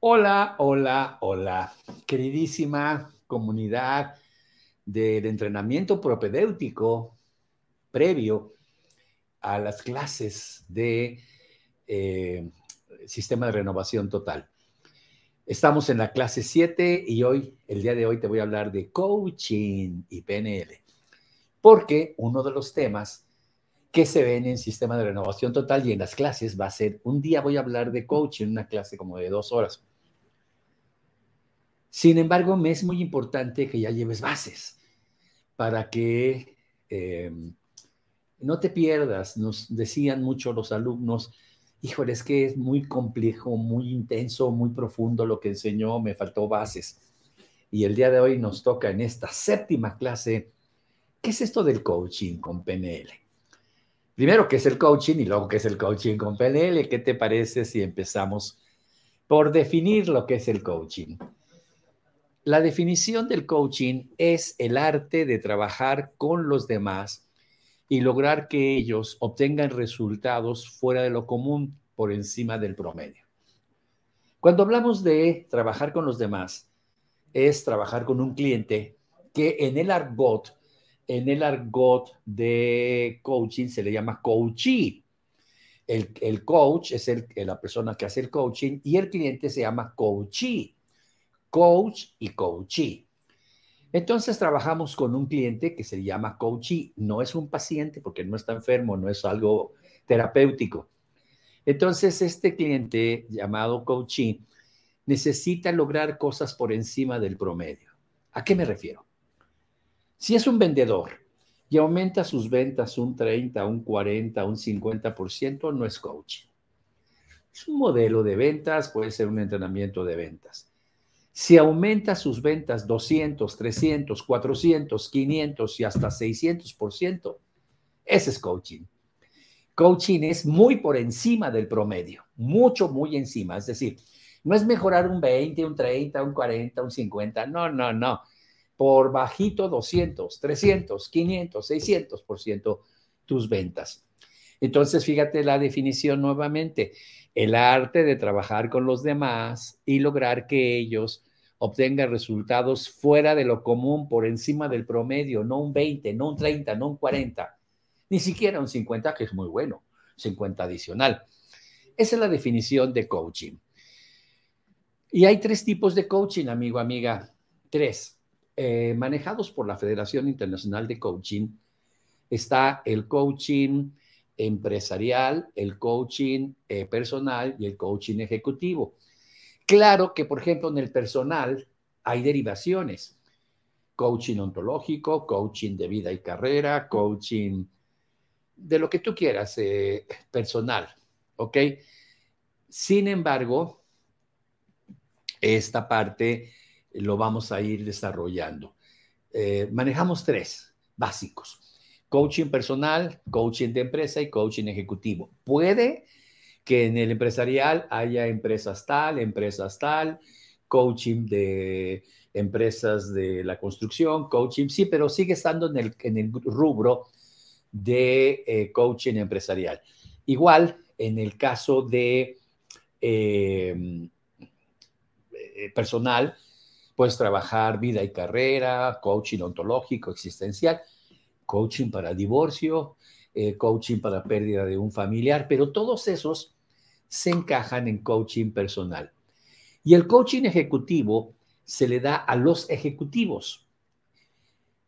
Hola, hola, hola, queridísima comunidad del entrenamiento propedéutico previo a las clases de eh, sistema de renovación total. Estamos en la clase 7 y hoy, el día de hoy, te voy a hablar de coaching y PNL, porque uno de los temas que se ven en sistema de renovación total y en las clases va a ser, un día voy a hablar de coaching, una clase como de dos horas. Sin embargo, me es muy importante que ya lleves bases para que eh, no te pierdas. Nos decían mucho los alumnos, híjole, es que es muy complejo, muy intenso, muy profundo lo que enseñó, me faltó bases. Y el día de hoy nos toca en esta séptima clase, ¿qué es esto del coaching con PNL? Primero, ¿qué es el coaching? Y luego, ¿qué es el coaching con PNL? ¿Qué te parece si empezamos por definir lo que es el coaching? La definición del coaching es el arte de trabajar con los demás y lograr que ellos obtengan resultados fuera de lo común por encima del promedio. Cuando hablamos de trabajar con los demás, es trabajar con un cliente que en el argot, en el argot de coaching se le llama coachee. El, coach es la persona que hace el coaching y el cliente se llama coachee coach y coachee. Entonces trabajamos con un cliente que se llama coachee. No es un paciente porque no está enfermo, no es algo terapéutico. Entonces este cliente llamado coachee necesita lograr cosas por encima del promedio. ¿A qué me refiero? Si es un vendedor y aumenta sus ventas un 30, un 40, un 50%, no es coaching. Es un modelo de ventas, puede ser un entrenamiento de ventas. Si aumenta sus ventas 200, 300, 400, 500 y hasta 600%, ese es coaching. Coaching es muy por encima del promedio, mucho, muy encima. Es decir, no es mejorar un 20, un 30, un 40, un 50, no, no, no. Por bajito 200, 300, 500, 600% tus ventas. Entonces, fíjate la definición nuevamente, el arte de trabajar con los demás y lograr que ellos obtenga resultados fuera de lo común, por encima del promedio, no un 20, no un 30, no un 40, ni siquiera un 50, que es muy bueno, 50 adicional. Esa es la definición de coaching. Y hay tres tipos de coaching, amigo, amiga. Tres. Eh, manejados por la Federación Internacional de Coaching, está el coaching empresarial, el coaching eh, personal y el coaching ejecutivo. Claro que, por ejemplo, en el personal hay derivaciones. Coaching ontológico, coaching de vida y carrera, coaching de lo que tú quieras, eh, personal, ¿ok? Sin embargo, esta parte lo vamos a ir desarrollando. Eh, manejamos tres básicos. Coaching personal, coaching de empresa y coaching ejecutivo. Puede que en el empresarial haya empresas tal, empresas tal, coaching de empresas de la construcción, coaching, sí, pero sigue estando en el, en el rubro de eh, coaching empresarial. Igual en el caso de em, eh, personal, puedes trabajar vida y carrera, coaching ontológico, existencial, coaching para divorcio, eh, coaching para pérdida de un familiar, pero todos esos se encajan en coaching personal. Y el coaching ejecutivo se le da a los ejecutivos,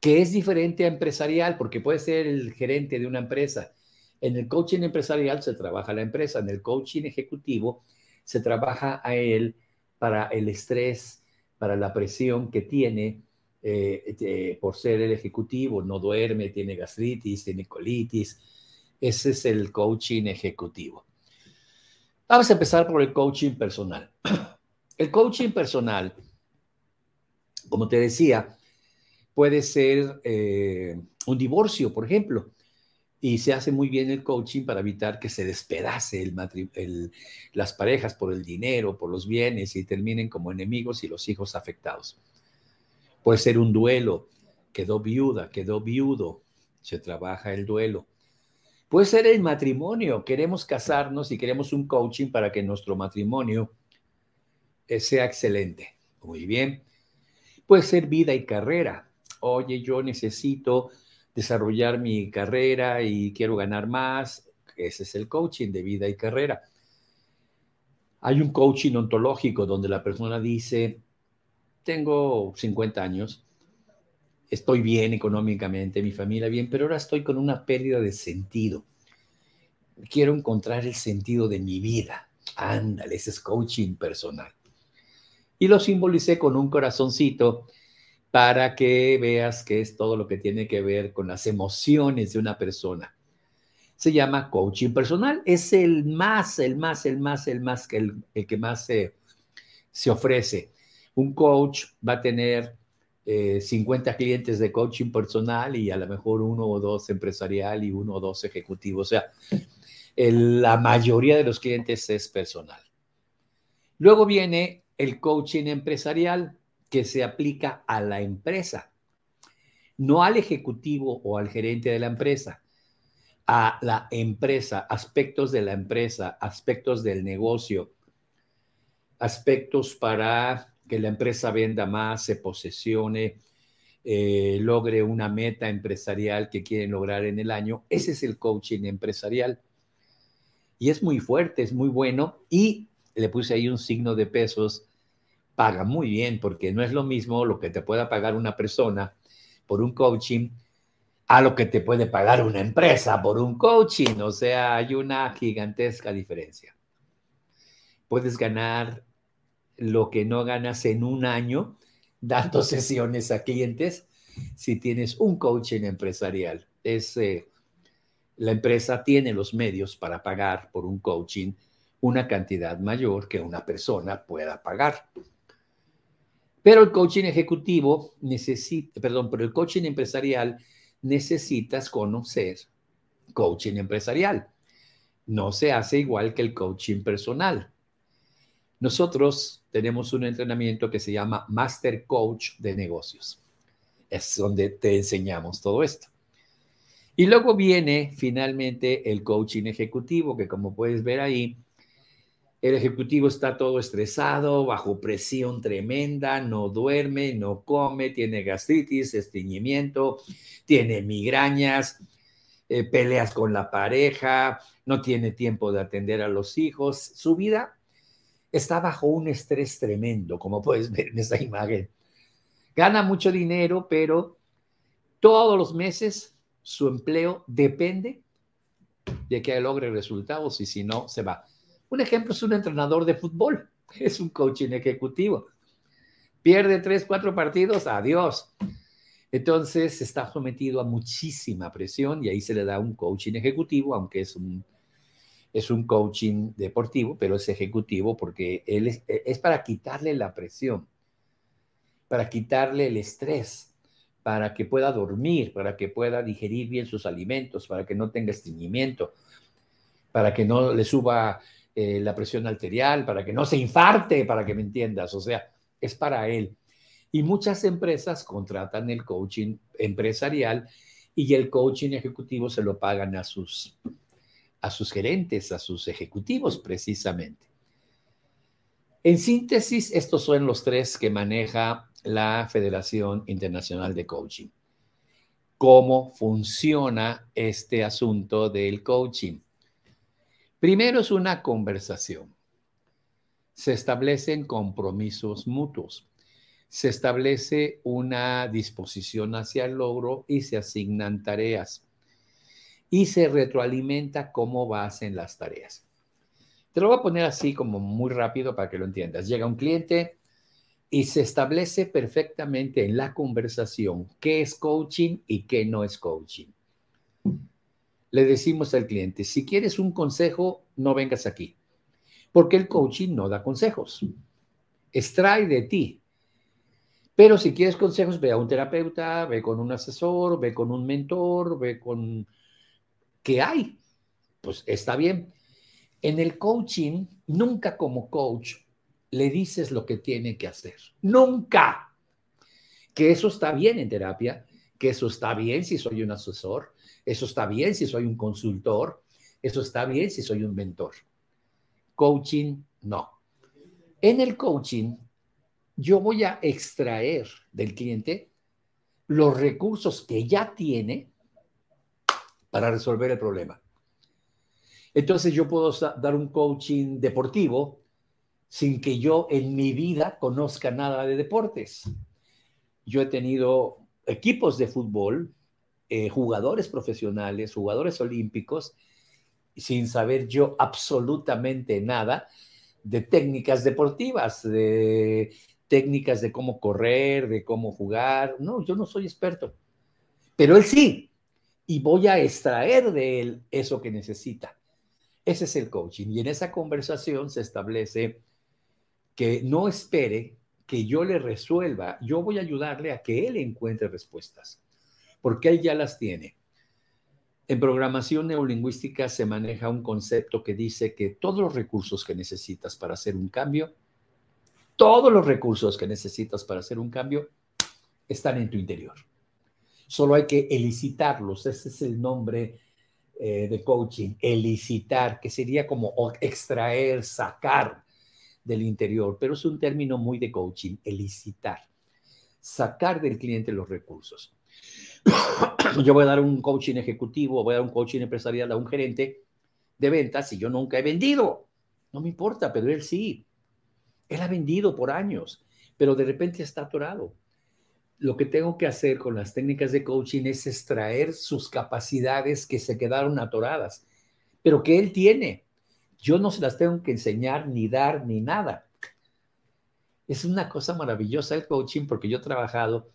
que es diferente a empresarial, porque puede ser el gerente de una empresa. En el coaching empresarial se trabaja la empresa, en el coaching ejecutivo se trabaja a él para el estrés, para la presión que tiene eh, por ser el ejecutivo, no duerme, tiene gastritis, tiene colitis. Ese es el coaching ejecutivo. Vamos a empezar por el coaching personal. El coaching personal, como te decía, puede ser eh, un divorcio, por ejemplo, y se hace muy bien el coaching para evitar que se despedace el, las parejas por el dinero, por los bienes y terminen como enemigos y los hijos afectados. Puede ser un duelo, quedó viuda, quedó viudo, se trabaja el duelo. Puede ser el matrimonio, queremos casarnos y queremos un coaching para que nuestro matrimonio eh, sea excelente. Muy bien. Puede ser vida y carrera. Oye, yo necesito desarrollar mi carrera y quiero ganar más. Ese es el coaching de vida y carrera. Hay un coaching ontológico donde la persona dice, tengo 50 años, estoy bien económicamente, mi familia bien, pero ahora estoy con una pérdida de sentido. Quiero encontrar el sentido de mi vida. Ándale, ese es coaching personal. Y lo simbolicé con un corazoncito para que veas que es todo lo que tiene que ver con las emociones de una persona. Se llama coaching personal. Es el más, el más, el más, el más, el, el que más se ofrece. Un coach va a tener 50 eh, clientes de coaching personal y a lo mejor uno o dos empresarial y uno o dos ejecutivos. O sea, la mayoría de los clientes es personal. Luego viene el coaching empresarial que se aplica a la empresa, no al ejecutivo o al gerente de la empresa, a la empresa, aspectos de la empresa, aspectos del negocio, aspectos para que la empresa venda más, se posesione, eh, logre una meta empresarial que quieren lograr en el año. Ese es el coaching empresarial. Y es muy fuerte, es muy bueno. Y le puse ahí un signo de pesos, paga muy bien, porque no es lo mismo lo que te pueda pagar una persona por un coaching a lo que te puede pagar una empresa por un coaching. O sea, hay una gigantesca diferencia. Puedes ganar lo que no ganas en un año dando sesiones a clientes si tienes un coaching empresarial. Es, la empresa tiene los medios para pagar por un coaching una cantidad mayor que una persona pueda pagar. Pero el coaching ejecutivo necesita, perdón, pero el coaching empresarial necesitas conocer coaching empresarial. No se hace igual que el coaching personal. Nosotros tenemos un entrenamiento que se llama Master Coach de Negocios. Es donde te enseñamos todo esto. Y luego viene finalmente el coaching ejecutivo, que como puedes ver ahí, el ejecutivo está todo estresado, bajo presión tremenda, no duerme, no come, tiene gastritis, estreñimiento, tiene migrañas, eh, peleas con la pareja, no tiene tiempo de atender a los hijos. Su vida está bajo un estrés tremendo, como puedes ver en esta imagen. Gana mucho dinero, pero todos los meses su empleo depende de que logre resultados y si no, se va. Un ejemplo es un entrenador de fútbol, es un coaching ejecutivo. Pierde tres, cuatro partidos, adiós. Entonces está sometido a muchísima presión y ahí se le da un coaching ejecutivo, aunque es un es un coaching deportivo, pero es ejecutivo porque él es, para quitarle la presión, para quitarle el estrés, para que pueda dormir, para que pueda digerir bien sus alimentos, para que no tenga estreñimiento, para que no le suba eh, la presión arterial, para que no se infarte, para que me entiendas. O sea, es para él. Y muchas empresas contratan el coaching empresarial y el coaching ejecutivo se lo pagan a sus a sus gerentes, a sus ejecutivos precisamente. En síntesis, estos son los tres que maneja la Federación Internacional de Coaching. ¿Cómo funciona este asunto del coaching? Primero es una conversación. Se establecen compromisos mutuos. Se establece una disposición hacia el logro y se asignan tareas y se retroalimenta cómo vas en las tareas. Te lo voy a poner así como muy rápido para que lo entiendas. Llega un cliente y se establece perfectamente en la conversación qué es coaching y qué no es coaching. Le decimos al cliente, si quieres un consejo, no vengas aquí, porque el coaching no da consejos, extrae de ti. Pero si quieres consejos, ve a un terapeuta, ve con un asesor, ve con un mentor, ve con que hay. Pues está bien. En el coaching, nunca como coach le dices lo que tiene que hacer. Nunca. Que eso está bien en terapia, que eso está bien si soy un asesor, eso está bien si soy un consultor, eso está bien si soy un mentor. Coaching, no. En el coaching, yo voy a extraer del cliente los recursos que ya tiene para resolver el problema. Entonces yo puedo dar un coaching deportivo sin que yo en mi vida conozca nada de deportes. Yo he tenido equipos de fútbol, eh, jugadores profesionales, jugadores olímpicos, sin saber yo absolutamente nada de técnicas deportivas, de técnicas de cómo correr, de cómo jugar. No, yo no soy experto, pero él sí. Y voy a extraer de él eso que necesita. Ese es el coaching. Y en esa conversación se establece que no espere que yo le resuelva. Yo voy a ayudarle a que él encuentre respuestas, porque él ya las tiene. En programación neurolingüística se maneja un concepto que dice que todos los recursos que necesitas para hacer un cambio, todos los recursos que necesitas para hacer un cambio están en tu interior. Solo hay que elicitarlos. Ese es el nombre eh, de coaching, elicitar, que sería como extraer, sacar del interior, pero es un término muy de coaching, elicitar, sacar del cliente los recursos. yo voy a dar un coaching ejecutivo, voy a dar un coaching empresarial a un gerente de ventas y yo nunca he vendido. No me importa, pero él sí. Él ha vendido por años, pero de repente está atorado lo que tengo que hacer con las técnicas de coaching es extraer sus capacidades que se quedaron atoradas, pero que él tiene. Yo no se las tengo que enseñar ni dar ni nada. Es una cosa maravillosa el coaching porque yo he trabajado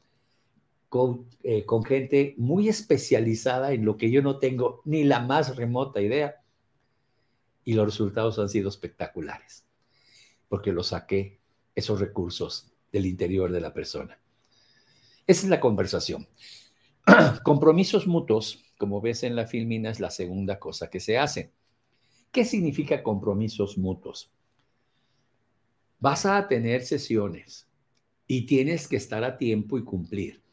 con, eh, gente muy especializada en lo que yo no tengo ni la más remota idea y los resultados han sido espectaculares porque lo saqué esos recursos del interior de la persona. Esa es la conversación. Compromisos mutuos, como ves en la filmina, es la segunda cosa que se hace. ¿Qué significa compromisos mutuos? Vas a tener sesiones y tienes que estar a tiempo y cumplir.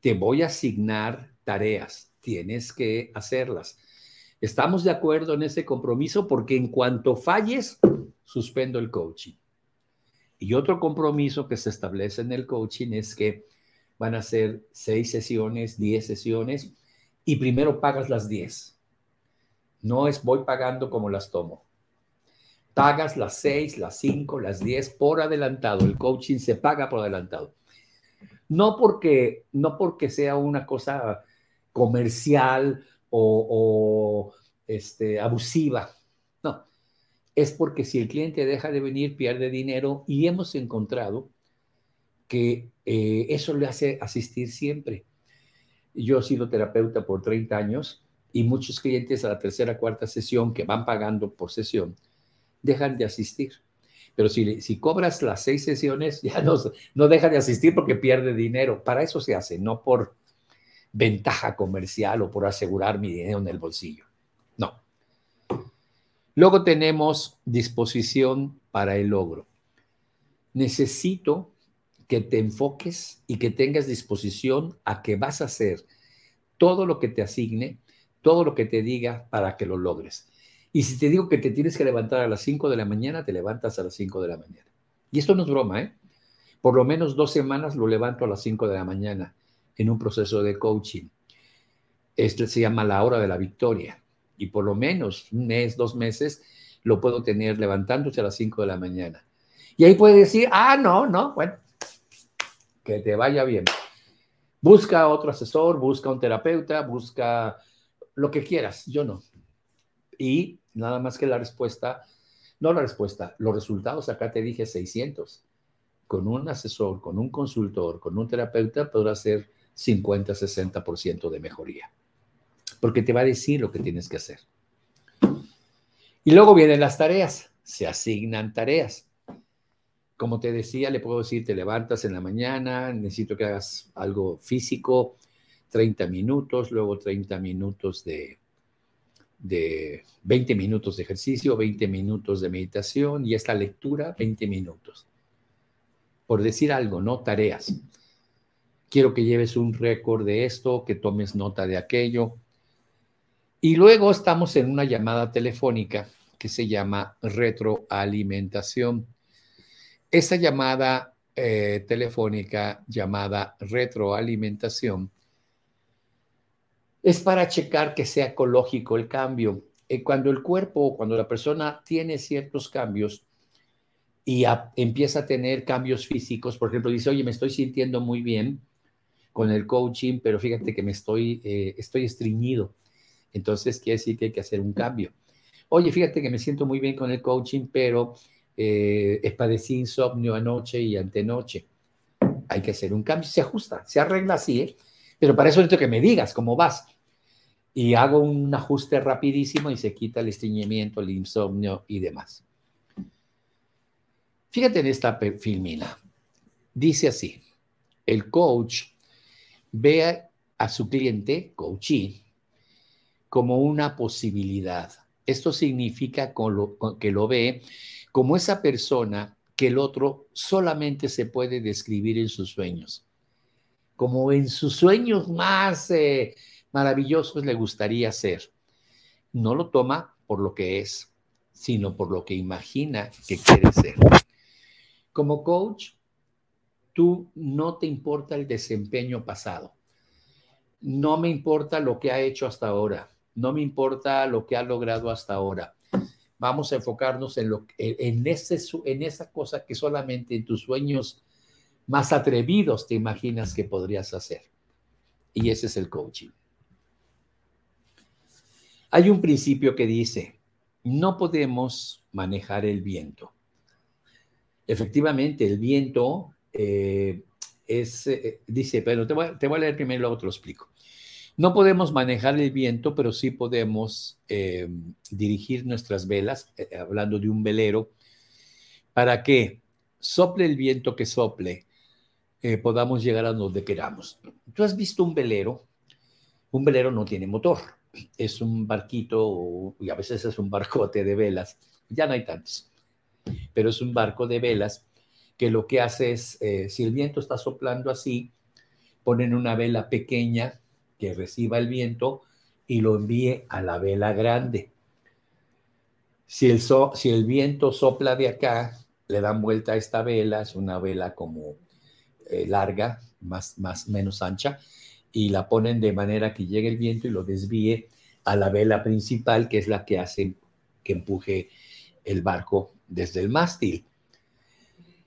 Te voy a asignar tareas, tienes que hacerlas. Estamos de acuerdo en ese compromiso porque en cuanto falles, suspendo el coaching. Y otro compromiso que se establece en el coaching es que van a ser seis sesiones, diez sesiones, y primero pagas las diez. No es voy pagando como las tomo. Pagas las seis, las cinco, las diez por adelantado. El coaching se paga por adelantado. No porque, no porque sea una cosa comercial o, o este, abusiva. No, es porque si el cliente deja de venir, pierde dinero y hemos encontrado que eh, eso le hace asistir siempre. Yo he sido terapeuta por 30 años y muchos clientes a la tercera, cuarta sesión que van pagando por sesión dejan de asistir. Pero si, si cobras las seis sesiones, ya no, no deja de asistir porque pierde dinero. Para eso se hace, no por ventaja comercial o por asegurar mi dinero en el bolsillo. No. Luego tenemos disposición para el logro. Necesito que te enfoques y que tengas disposición a que vas a hacer todo lo que te asigne, todo lo que te diga para que lo logres. Y si te digo que te tienes que levantar a las 5 de la mañana, te levantas a las 5 de la mañana. Y esto no es broma, ¿eh? Por lo menos dos semanas lo levanto a las 5 de la mañana en un proceso de coaching. Este se llama la hora de la victoria. Y por lo menos un mes, dos meses, lo puedo tener levantándose a las 5 de la mañana. Y ahí puede decir, ah, no, no, bueno, que te vaya bien. Busca otro asesor, busca un terapeuta, busca lo que quieras, yo no. Y nada más que la respuesta, no la respuesta, los resultados, acá te dije 600. Con un asesor, con un consultor, con un terapeuta, podrá ser 50, 60% de mejoría. Porque te va a decir lo que tienes que hacer. Y luego vienen las tareas, se asignan tareas como te decía, le puedo decir, te levantas en la mañana, necesito que hagas algo físico, 30 minutos, luego 30 minutos de, de 20 minutos de ejercicio, 20 minutos de meditación y esta lectura, 20 minutos. Por decir algo, no tareas. Quiero que lleves un récord de esto, que tomes nota de aquello. Y luego estamos en una llamada telefónica que se llama retroalimentación esa llamada eh, telefónica llamada retroalimentación es para checar que sea ecológico el cambio. Eh, cuando el cuerpo, cuando la persona tiene ciertos cambios y empieza a tener cambios físicos, por ejemplo, dice, oye, me estoy sintiendo muy bien con el coaching, pero fíjate que me estoy, eh, estoy estreñido. Entonces quiere decir que hay que hacer un cambio. Oye, fíjate que me siento muy bien con el coaching, pero eh, padecí insomnio anoche y antenoche. Hay que hacer un cambio. Se ajusta, se arregla así, ¿eh? Pero para eso necesito que me digas cómo vas. Y hago un ajuste rapidísimo y se quita el estreñimiento, el insomnio y demás. Fíjate en esta filmina. Dice así, el coach ve a su cliente, coachee, como una posibilidad. Esto significa que lo ve como esa persona que el otro solamente se puede describir en sus sueños como en sus sueños más eh, maravillosos le gustaría ser. No lo toma por lo que es, sino por lo que imagina que quiere ser. Como coach, tú no te importa el desempeño pasado. No me importa lo que ha hecho hasta ahora. No me importa lo que ha logrado hasta ahora. Vamos a enfocarnos en, lo, en, ese, en esa cosa que solamente en tus sueños más atrevidos te imaginas que podrías hacer. Y ese es el coaching. Hay un principio que dice, no podemos manejar el viento. Efectivamente, el viento eh, es, eh, dice, pero te voy, a leer primero, luego te lo explico. No podemos manejar el viento, pero sí podemos eh, dirigir nuestras velas, hablando de un velero, para que sople el viento que sople, eh, podamos llegar a donde queramos. Tú has visto un velero, un velero no tiene motor, es un barquito y a veces es un barcote de velas, ya no hay tantos, pero es un barco de velas que lo que hace es, eh, si el viento está soplando así, ponen una vela pequeña que reciba el viento y lo envíe a la vela grande. Si el, si el viento sopla de acá, le dan vuelta a esta vela, es una vela como eh, larga, más, más, menos ancha, y la ponen de manera que llegue el viento y lo desvíe a la vela principal, que es la que hace que empuje el barco desde el mástil.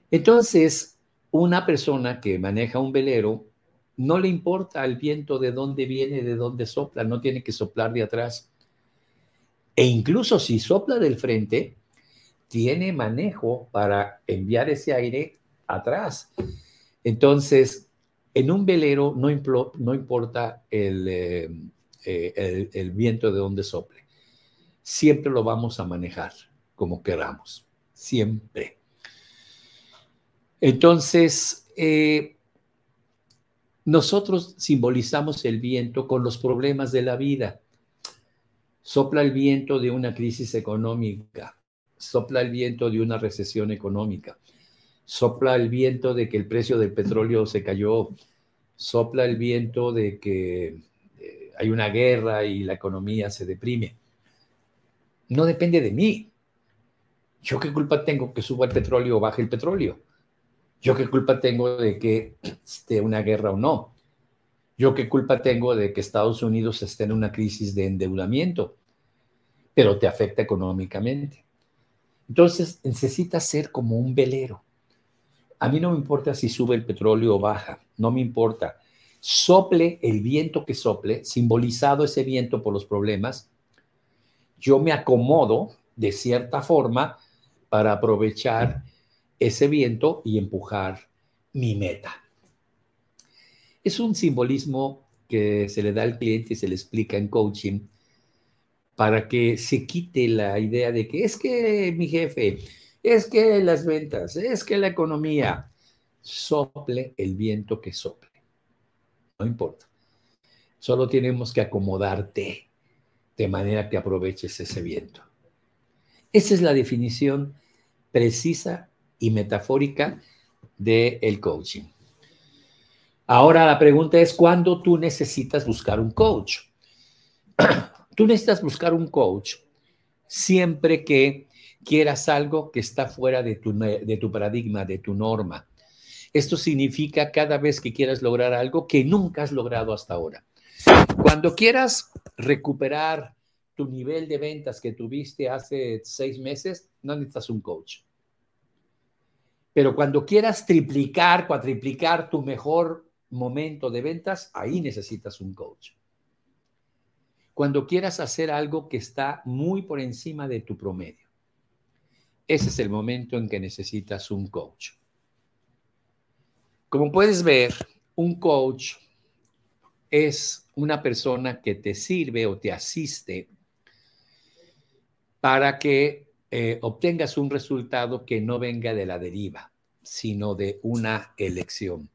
Entonces, una persona que maneja un velero no le importa el viento de dónde viene, de dónde sopla, no tiene que soplar de atrás. E incluso si sopla del frente, tiene manejo para enviar ese aire atrás. Entonces, en un velero no, importa eh, eh, el, viento de donde sople. Siempre lo vamos a manejar como queramos. Siempre. Entonces, eh, nosotros simbolizamos el viento con los problemas de la vida. Sopla el viento de una crisis económica, sopla el viento de una recesión económica, sopla el viento de que el precio del petróleo se cayó, sopla el viento de que eh, hay una guerra y la economía se deprime. No depende de mí. ¿Yo qué culpa tengo que suba el petróleo o baje el petróleo? ¿Yo qué culpa tengo de que esté una guerra o no? ¿Yo qué culpa tengo de que Estados Unidos esté en una crisis de endeudamiento? Pero te afecta económicamente. Entonces necesitas ser como un velero a mí no me importa si sube el petróleo o baja, no me importa. Sople el viento que sople, simbolizado ese viento por los problemas, yo me acomodo de cierta forma para aprovechar ese viento y empujar mi meta. Es un simbolismo que se le da al cliente y se le explica en coaching para que se quite la idea de que es que mi jefe, es que las ventas, es que la economía, sople el viento que sople. No importa. Solo tenemos que acomodarte de manera que aproveches ese viento. Esa es la definición precisa y metafórica del el coaching. Ahora la pregunta es, ¿cuándo tú necesitas buscar un coach? tú necesitas buscar un coach siempre que quieras algo que está fuera de tu, de tu paradigma, de tu norma. Esto significa cada vez que quieras lograr algo que nunca has logrado hasta ahora. Cuando quieras recuperar tu nivel de ventas que tuviste hace seis meses, no necesitas un coach. Pero cuando quieras triplicar, cuatriplicar tu mejor momento de ventas, ahí necesitas un coach. Cuando quieras hacer algo que está muy por encima de tu promedio, ese es el momento en que necesitas un coach. Como puedes ver, un coach es una persona que te sirve o te asiste para que eh, obtengas un resultado que no venga de la deriva, sino de una elección.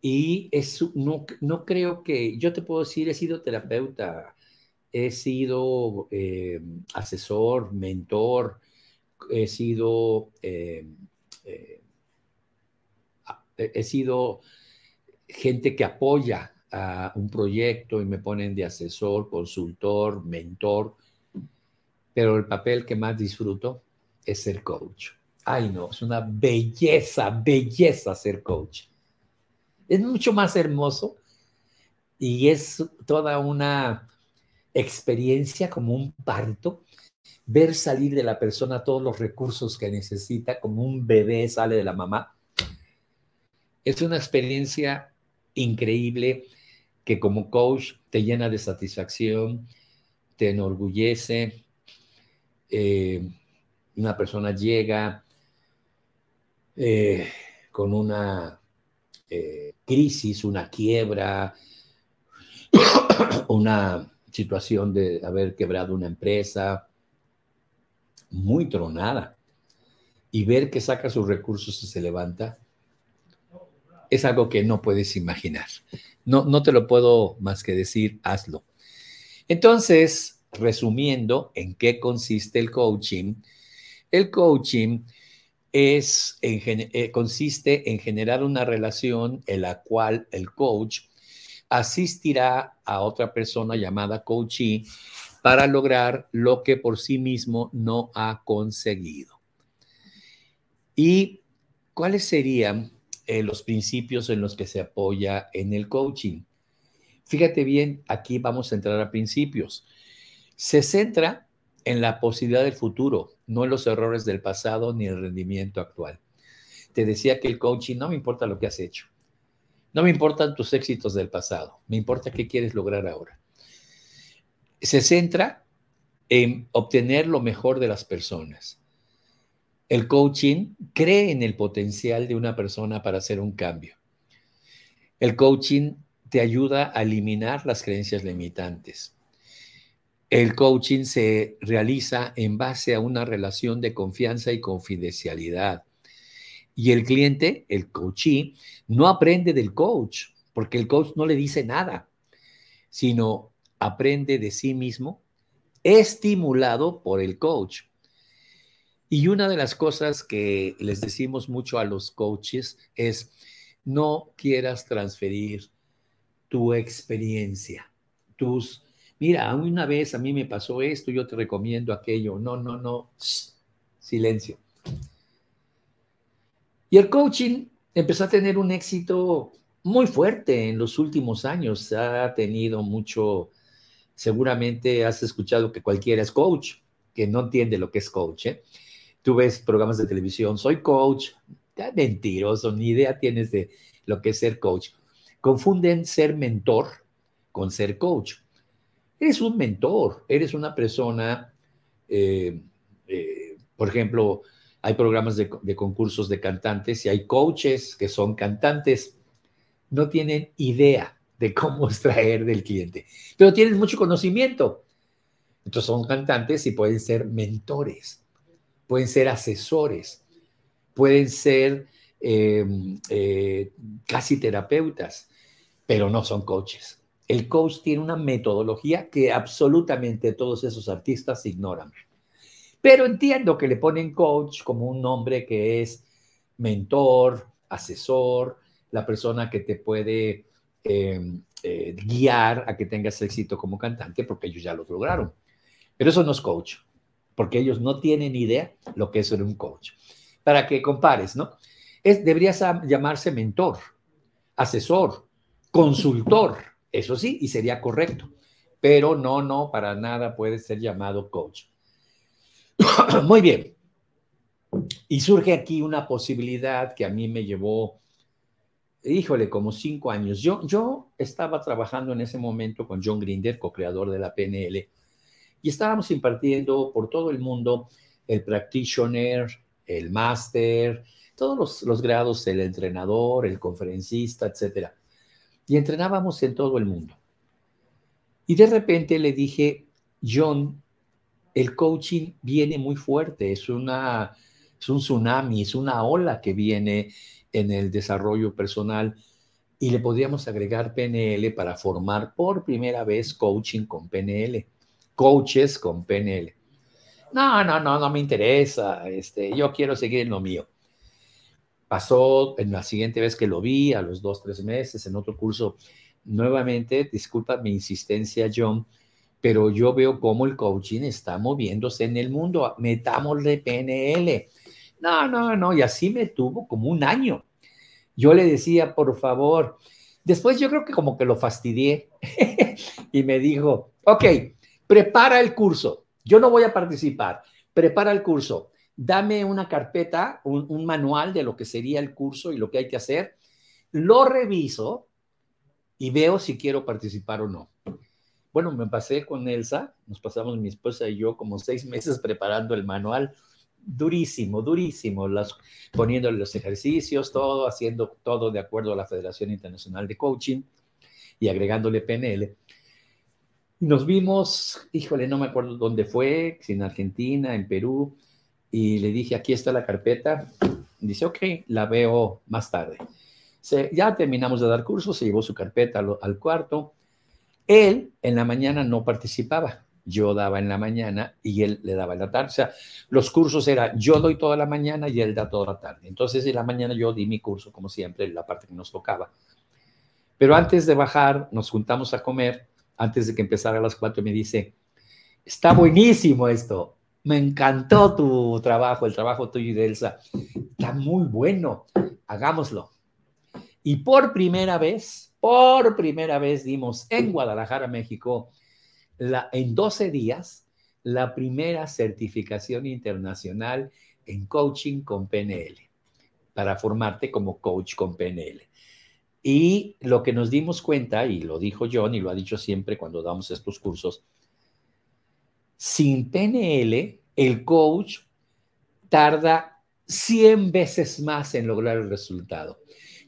Y no, no creo que, yo te puedo decir, he sido terapeuta, he sido eh, asesor, mentor, he sido, eh, he sido gente que apoya a un proyecto y me ponen de asesor, consultor, mentor pero el papel que más disfruto es ser coach. Ay, no, es una belleza, belleza ser coach. Es mucho más hermoso y es toda una experiencia como un parto, ver salir de la persona todos los recursos que necesita, como un bebé sale de la mamá. Es una experiencia increíble que como coach te llena de satisfacción, te enorgullece, eh, una persona llega eh, con una eh, crisis, una quiebra, una situación de haber quebrado una empresa muy tronada y ver que saca sus recursos y se levanta, es algo que no puedes imaginar. No, no te lo puedo más que decir, hazlo. Entonces, resumiendo en qué consiste el coaching, el coaching es eh, consiste en generar una relación en la cual el coach asistirá a otra persona llamada coachee para lograr lo que por sí mismo no ha conseguido. ¿Y cuáles serían eh, los principios en los que se apoya en el coaching? Fíjate bien, aquí vamos a entrar a principios se centra en la posibilidad del futuro, no en los errores del pasado ni el rendimiento actual. Te decía que el coaching no me importa lo que has hecho, no me importan tus éxitos del pasado, me importa qué quieres lograr ahora. Se centra en obtener lo mejor de las personas. El coaching cree en el potencial de una persona para hacer un cambio. El coaching te ayuda a eliminar las creencias limitantes. El coaching se realiza en base a una relación de confianza y confidencialidad. Y el cliente, el coachee, no aprende del coach, porque el coach no le dice nada, sino aprende de sí mismo, estimulado por el coach. Y una de las cosas que les decimos mucho a los coaches es, no quieras transferir tu experiencia, tus mira, una vez a mí me pasó esto, yo te recomiendo aquello. No, no, no, silencio. Y el coaching empezó a tener un éxito muy fuerte en los últimos años. Ha tenido mucho, seguramente has escuchado que cualquiera es coach, que no entiende lo que es coach. ¿eh? Tú ves programas de televisión, soy coach, mentiroso, ni idea tienes de lo que es ser coach. Confunden ser mentor con ser coach. Eres un mentor, eres una persona, eh, eh, por ejemplo, hay programas de, concursos de cantantes y hay coaches que son cantantes, no tienen idea de cómo extraer del cliente, pero tienen mucho conocimiento. Entonces son cantantes y pueden ser mentores, pueden ser asesores, pueden ser em, eh, casi terapeutas, pero no son coaches el coach tiene una metodología que absolutamente todos esos artistas ignoran. Pero entiendo que le ponen coach como un nombre que es mentor, asesor, la persona que te puede em, eh, guiar a que tengas éxito como cantante, porque ellos ya lo lograron. Pero eso no es coach. porque ellos no tienen idea lo que es ser un coach. Para que compares, ¿no? Es, deberías llamarse mentor, asesor, consultor, eso sí, y sería correcto, pero no, no, para nada puede ser llamado coach. Muy bien. Y surge aquí una posibilidad que a mí me llevó, híjole, como cinco años. Yo, yo estaba trabajando en ese momento con John Grinder, co-creador de la PNL, y estábamos impartiendo por todo el mundo el practitioner, el máster, todos los, los, grados, el entrenador, el conferencista, etc. Y entrenábamos en todo el mundo. Y de repente le dije, John, el coaching viene muy fuerte, es, una, es un tsunami, es una ola que viene en el desarrollo personal y le podríamos agregar PNL para formar por primera vez coaching con PNL, coaches con PNL. No, no, no, no me interesa, este, yo quiero seguir en lo mío. Pasó en la siguiente vez que lo vi, a los dos, tres meses, en otro curso, nuevamente, disculpa mi insistencia, John, pero yo veo cómo el coaching está moviéndose en el mundo. Metámosle PNL. No, no, no, y así me tuvo como un año. Yo le decía, por favor, después yo creo que como que lo fastidié y me dijo, ok, prepara el curso, yo no voy a participar, prepara el curso, dame una carpeta, un, manual de lo que sería el curso y lo que hay que hacer, lo reviso y veo si quiero participar o no. Bueno, me pasé con Elsa, nos pasamos mi esposa y yo como seis meses preparando el manual, durísimo, durísimo, las, poniéndole los ejercicios, todo, haciendo todo de acuerdo a la Federación Internacional de Coaching y agregándole PNL. Nos vimos, híjole, no me acuerdo dónde fue, si en Argentina, en Perú, y le dije, aquí está la carpeta. Dice, ok, la veo más tarde. Ya terminamos de dar cursos, se llevó su carpeta al, cuarto él en la mañana no participaba, yo daba en la mañana y él le daba en la tarde. O sea, los cursos eran yo doy toda la mañana y él da toda la tarde. Entonces en la mañana yo di mi curso, como siempre, la parte que nos tocaba. Pero antes de bajar, nos juntamos a comer, antes de que empezara a las cuatro, me dice, está buenísimo esto, me encantó tu trabajo, el trabajo tuyo y de Elsa, está muy bueno, hagámoslo. Y por primera vez, por primera vez dimos en Guadalajara, México, la, en 12 días, la primera certificación internacional en coaching con PNL, para formarte como coach con PNL. Y lo que nos dimos cuenta, y lo dijo John y lo ha dicho siempre cuando damos estos cursos, sin PNL, el coach tarda 100 veces más en lograr el resultado.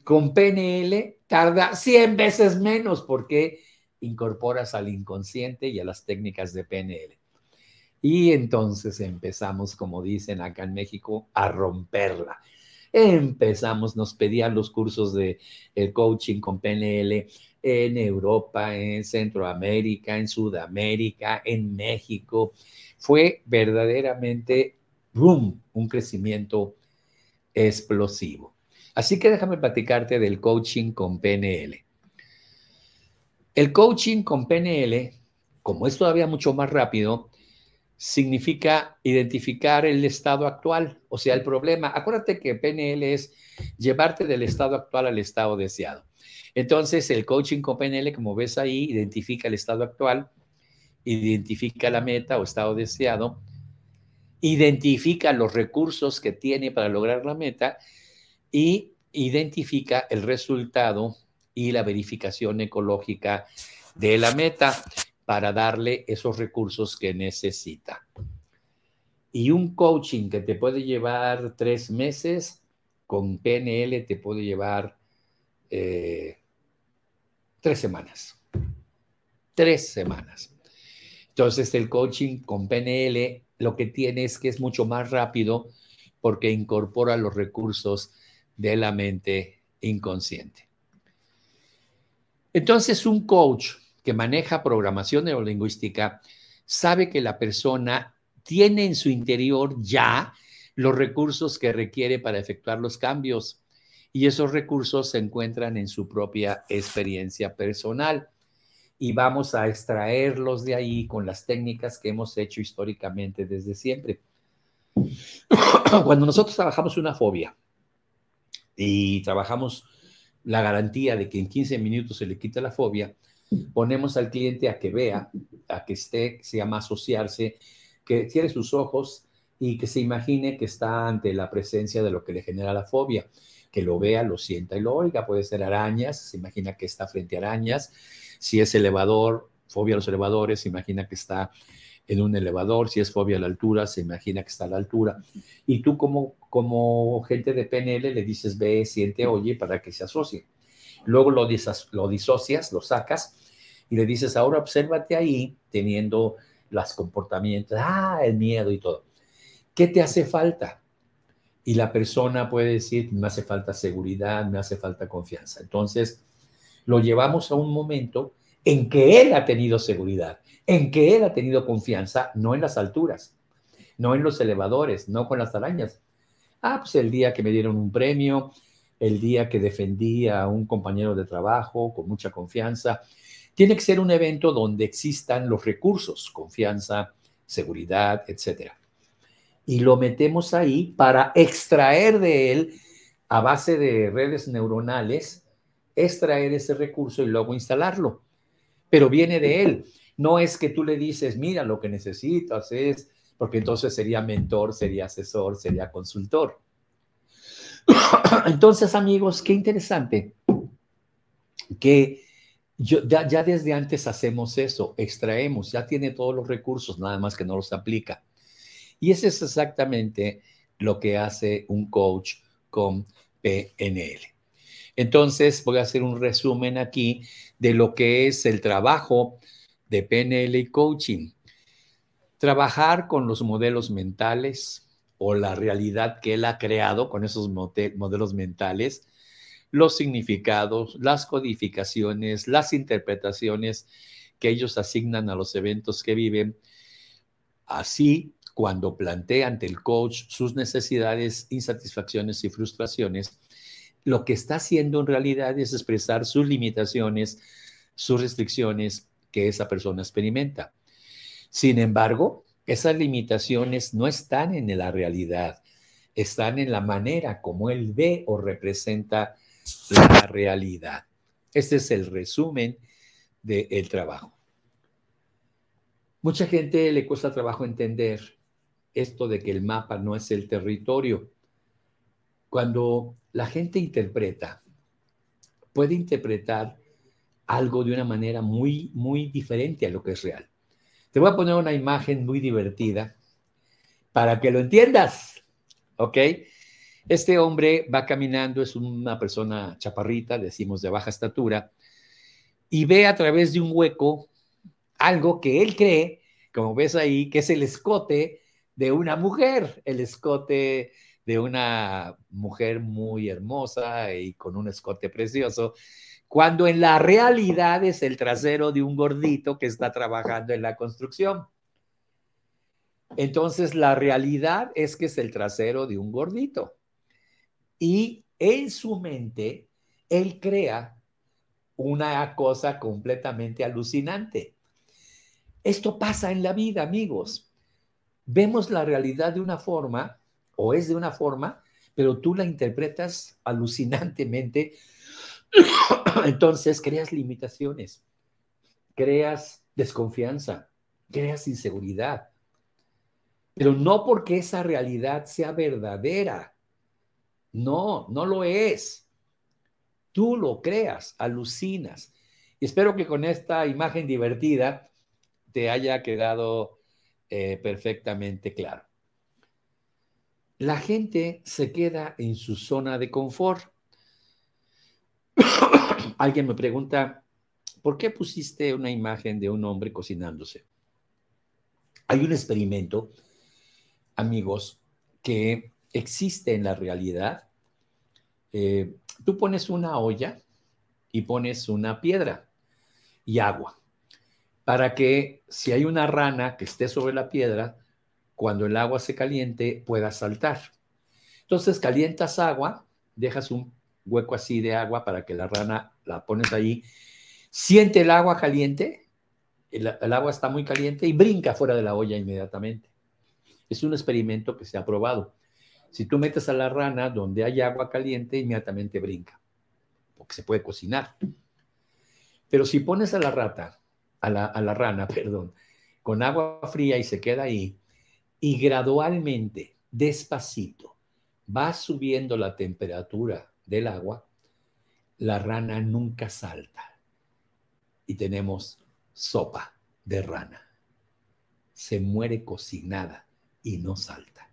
Con PNL tarda 100 veces menos porque incorporas al inconsciente y a las técnicas de PNL. Y entonces empezamos, como dicen acá en México, a romperla. Empezamos, nos pedían los cursos de el coaching con PNL en Europa, en Centroamérica, en Sudamérica, en México. Fue verdaderamente boom, un crecimiento explosivo. Así que déjame platicarte del coaching con PNL. El coaching con PNL, como es todavía mucho más rápido, significa identificar el estado actual, o sea, el problema. Acuérdate que PNL es llevarte del estado actual al estado deseado. Entonces, el coaching con PNL, como ves ahí, identifica el estado actual, identifica la meta o estado deseado, identifica los recursos que tiene para lograr la meta y identifica el resultado y la verificación ecológica de la meta para darle esos recursos que necesita. Y un coaching que te puede llevar tres meses, con PNL te puede llevar eh, tres semanas. Tres semanas. Entonces el coaching con PNL lo que tiene es que es mucho más rápido porque incorpora los recursos de la mente inconsciente. Entonces, un coach que maneja programación neurolingüística sabe que la persona tiene en su interior ya los recursos que requiere para efectuar los cambios y esos recursos se encuentran en su propia experiencia personal. y vamos a extraerlos de ahí con las técnicas que hemos hecho históricamente desde siempre. Cuando nosotros trabajamos una fobia y trabajamos la garantía de que en 15 minutos se le quita la fobia, ponemos al cliente a que vea, a que esté, se llama asociarse, que cierre sus ojos y que se imagine que está ante la presencia de lo que le genera la fobia, que lo vea, lo sienta y lo oiga. Puede ser arañas, se imagina que está frente a arañas. Si es elevador, fobia a los elevadores, se imagina que está en un elevador. Si es fobia a la altura, se imagina que está a la altura. Y tú como, como gente de PNL le dices ve, siente, oye, para que se asocie. Luego lo, disocias, lo sacas y le dices, ahora obsérvate ahí teniendo los comportamientos, ah, el miedo y todo. ¿Qué te hace falta? Y la persona puede decir, me hace falta seguridad, me hace falta confianza. Entonces, lo llevamos a un momento en que él ha tenido seguridad, en que él ha tenido confianza, no en las alturas, no en los elevadores, no con las arañas. Ah, pues el día que me dieron un premio, el día que defendí a un compañero de trabajo con mucha confianza. Tiene que ser un evento donde existan los recursos, confianza, seguridad, etcétera y lo metemos ahí para extraer de él, a base de redes neuronales, extraer ese recurso y luego instalarlo. Pero viene de él. No es que tú le dices, mira, lo que necesitas es, porque entonces sería mentor, sería asesor, sería consultor. Entonces, amigos, qué interesante que yo, ya, ya, desde antes hacemos eso, extraemos, ya tiene todos los recursos, nada más que no los aplica. Y eso es exactamente lo que hace un coach con PNL. Entonces, voy a hacer un resumen aquí de lo que es el trabajo de PNL y coaching. Trabajar con los modelos mentales o la realidad que él ha creado con esos modelos mentales, los significados, las codificaciones, las interpretaciones que ellos asignan a los eventos que viven, así cuando plantea ante el coach sus necesidades, insatisfacciones y frustraciones, lo que está haciendo en realidad es expresar sus limitaciones, sus restricciones que esa persona experimenta. Sin embargo, esas limitaciones no están en la realidad, están en la manera como él ve o representa la realidad. Este es el resumen del trabajo. Mucha gente le cuesta trabajo entender esto de que el mapa no es el territorio. Cuando la gente interpreta, puede interpretar algo de una manera muy, muy diferente a lo que es real. Te voy a poner una imagen muy divertida para que lo entiendas, ¿ok? Este hombre va caminando, es una persona chaparrita, decimos de baja estatura, y ve a través de un hueco algo que él cree, como ves ahí, que es el escote de una mujer, el escote de una mujer muy hermosa y con un escote precioso, cuando en la realidad es el trasero de un gordito que está trabajando en la construcción. Entonces, la realidad es que es el trasero de un gordito. Y en su mente, él crea una cosa completamente alucinante. Esto pasa en la vida, amigos vemos la realidad de una forma, o es de una forma, pero tú la interpretas alucinantemente. Entonces creas limitaciones, creas desconfianza, creas inseguridad. Pero no porque esa realidad sea verdadera. No, no lo es. Tú lo creas, alucinas. Y espero que con esta imagen divertida te haya quedado eh, perfectamente claro. La gente se queda en su zona de confort. Alguien me pregunta, ¿por qué pusiste una imagen de un hombre cocinándose? Hay un experimento, amigos, que existe en la realidad. Eh, tú pones una olla y pones una piedra y agua para que si hay una rana que esté sobre la piedra, cuando el agua se caliente pueda saltar. Entonces calientas agua, dejas un hueco así de agua para que la rana la pones ahí siente el agua caliente, el, agua está muy caliente y brinca fuera de la olla inmediatamente. Es un experimento que se ha probado. Si tú metes a la rana donde hay agua caliente, inmediatamente brinca, porque se puede cocinar. Pero si pones a la rata, a la, a la rana, perdón, con agua fría y se queda ahí, y gradualmente, despacito, va subiendo la temperatura del agua, la rana nunca salta. Y tenemos sopa de rana. Se muere cocinada y no salta.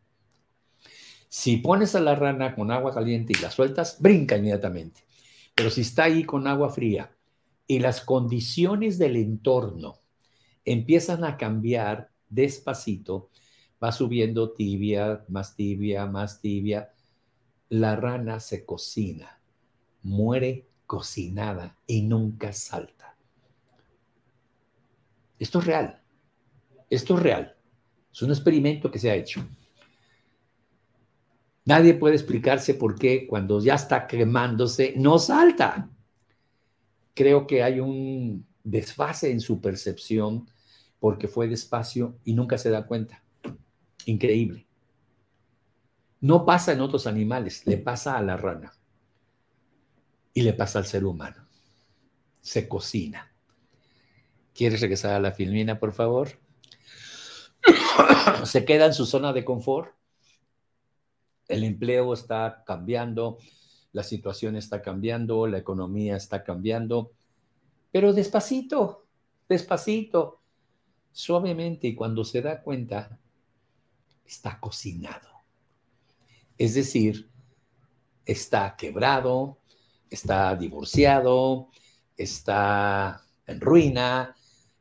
Si pones a la rana con agua caliente y la sueltas, brinca inmediatamente. Pero si está ahí con agua fría y las condiciones del entorno empiezan a cambiar despacito, va subiendo tibia, más tibia, más tibia, la rana se cocina, muere cocinada y nunca salta. Esto es real, esto es real, es un experimento que se ha hecho. Nadie puede explicarse por qué cuando ya está quemándose no salta. Creo que hay un desfase en su percepción porque fue despacio y nunca se da cuenta. Increíble. No pasa en otros animales, le pasa a la rana y le pasa al ser humano. Se cocina. ¿Quieres regresar a la filmina, por favor? Se queda en su zona de confort. El empleo está cambiando, la situación está cambiando, la economía está cambiando, pero despacito, despacito, suavemente, y cuando se da cuenta, está cocinado. Es decir, está quebrado, está divorciado, está en ruina,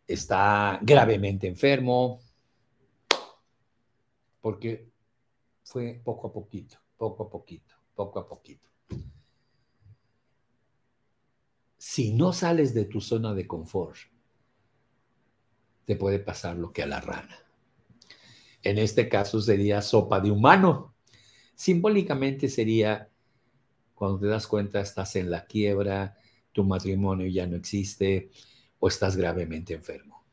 está gravemente enfermo, porque fue poco a poquito, poco a poquito, poco a poquito. Si no sales de tu zona de confort, te puede pasar lo que a la rana. En este caso sería sopa de humano. Simbólicamente sería cuando te das cuenta estás en la quiebra, tu matrimonio ya no existe o estás gravemente enfermo.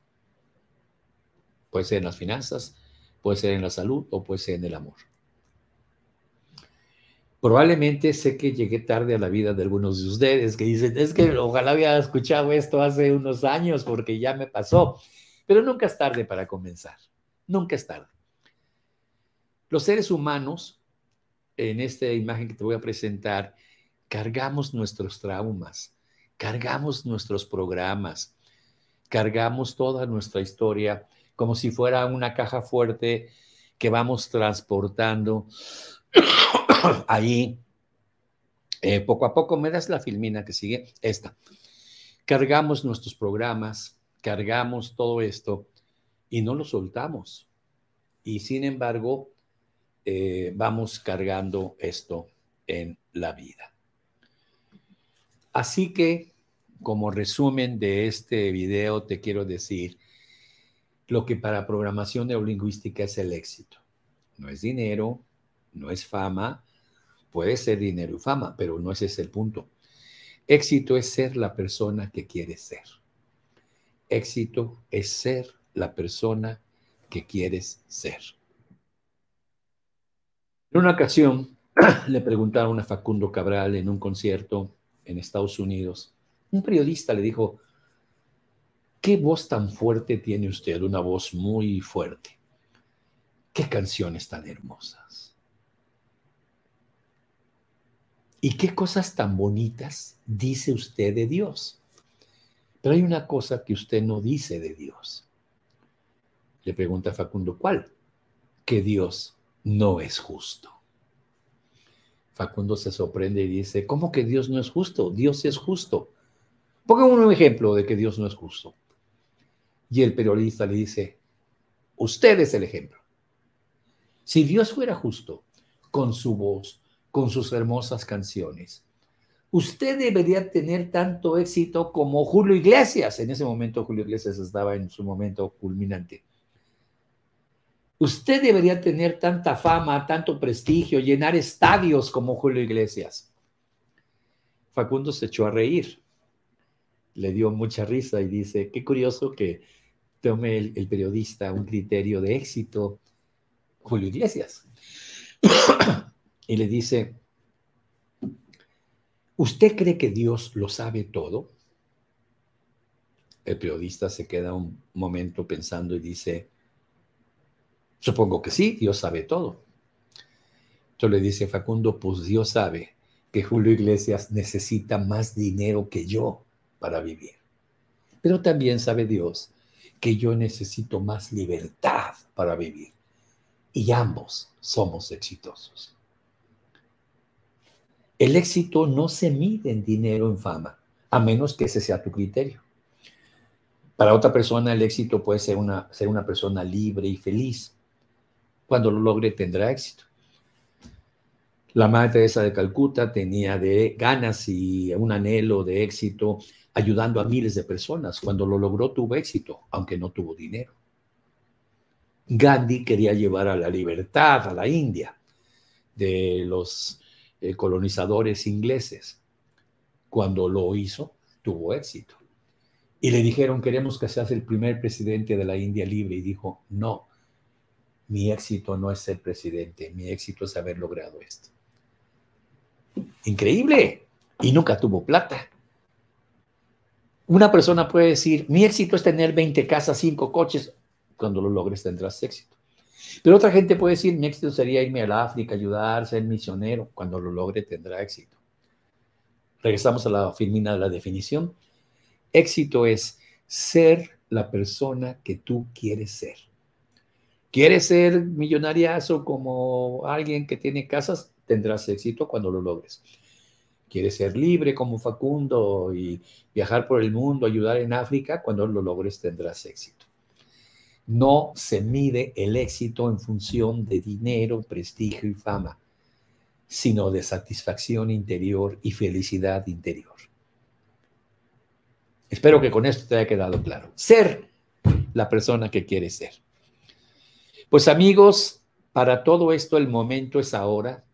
Puede ser en las finanzas, puede ser en la salud o puede ser en el amor. Probablemente sé que llegué tarde a la vida de algunos de ustedes que dicen, es que ojalá había escuchado esto hace unos años porque ya me pasó, pero nunca es tarde para comenzar, nunca es tarde. Los seres humanos, en esta imagen que te voy a presentar, cargamos nuestros traumas, cargamos nuestros programas, cargamos toda nuestra historia como si fuera una caja fuerte que vamos transportando ahí. Eh, poco a poco, me das la filmina que sigue, esta. Cargamos nuestros programas, cargamos todo esto y no lo soltamos. Y sin embargo, eh, vamos cargando esto en la vida. Así que, como resumen de este video, te quiero decir lo que para programación neurolingüística es el éxito. No es dinero, no es fama, puede ser dinero y fama, pero no ese es el punto. Éxito es ser la persona que quieres ser. Éxito es ser la persona que quieres ser. En una ocasión le preguntaron a Facundo Cabral en un concierto en Estados Unidos, un periodista le dijo, ¿qué voz tan fuerte tiene usted? Una voz muy fuerte. ¿Qué canciones tan hermosas? ¿Y qué cosas tan bonitas dice usted de Dios? Pero hay una cosa que usted no dice de Dios. Le pregunta Facundo, ¿cuál? Que Dios no es justo. Facundo se sorprende y dice, ¿cómo que Dios no es justo? Dios es justo. Pongan un ejemplo de que Dios no es justo. Y el periodista le dice, usted es el ejemplo. Si Dios fuera justo con su voz, con sus hermosas canciones, usted debería tener tanto éxito como Julio Iglesias. En ese momento Julio Iglesias estaba en su momento culminante. Usted debería tener tanta fama, tanto prestigio, llenar estadios como Julio Iglesias. Facundo se echó a reír le dio mucha risa y dice, qué curioso que tome el, periodista un criterio de éxito, Julio Iglesias. y le dice, ¿usted cree que Dios lo sabe todo? El periodista se queda un momento pensando y dice, supongo que sí, Dios sabe todo. Entonces le dice Facundo, pues Dios sabe que Julio Iglesias necesita más dinero que yo para vivir. Pero también sabe Dios que yo necesito más libertad para vivir. Y ambos somos exitosos. El éxito no se mide en dinero, en fama, a menos que ese sea tu criterio. Para otra persona el éxito puede ser una, ser una persona libre y feliz. Cuando lo logre tendrá éxito. La Madre Teresa de Calcuta tenía ganas y un anhelo de éxito ayudando a miles de personas. Cuando lo logró tuvo éxito, aunque no tuvo dinero. Gandhi quería llevar a la libertad a la India de los eh, colonizadores ingleses. Cuando lo hizo, tuvo éxito. Y le dijeron, queremos que seas el primer presidente de la India libre. Y dijo, no, mi éxito no es ser presidente, mi éxito es haber logrado esto. Increíble. Y nunca tuvo plata. Una persona puede decir, mi éxito es tener 20 casas, 5 coches. Cuando lo logres tendrás éxito. Pero otra gente puede decir, mi éxito sería irme al África, ayudar, ser misionero. Cuando lo logre tendrá éxito. Regresamos a la filmina de la definición. Éxito es ser la persona que tú quieres ser. ¿Quieres ser millonariazo como alguien que tiene casas? Tendrás éxito cuando lo logres quieres ser libre como Facundo y viajar por el mundo, ayudar en África, cuando lo logres tendrás éxito. No se mide el éxito en función de dinero, prestigio y fama, sino de satisfacción interior y felicidad interior. Espero que con esto te haya quedado claro. Ser la persona que quieres ser. Pues amigos, para todo esto el momento es ahora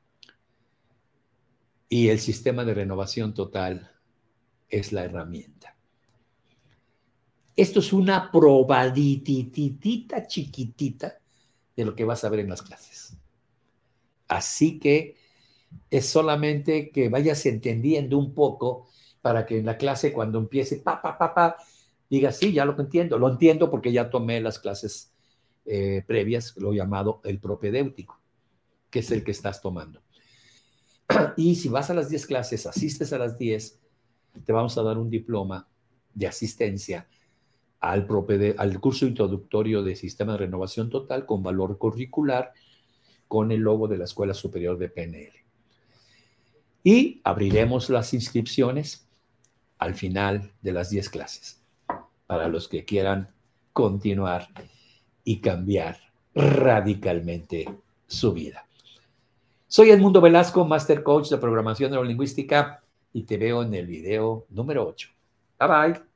y el sistema de renovación total es la herramienta. Esto es una probadititita chiquitita de lo que vas a ver en las clases. Así que es solamente que vayas entendiendo un poco para que en la clase cuando empiece pa, pa, digas, sí, ya lo entiendo. Lo entiendo porque ya tomé las clases eh, previas, lo llamado el propedéutico, que es el que estás tomando. Y si vas a las 10 clases, asistes a las 10, te vamos a dar un diploma de asistencia al, al curso introductorio de Sistema de Renovación Total con valor curricular con el logo de la Escuela Superior de PNL. Y abriremos las inscripciones al final de las 10 clases para los que quieran continuar y cambiar radicalmente su vida. Soy Edmundo Velasco, Master Coach de Programación Neurolingüística, y te veo en el video número 8. Bye bye.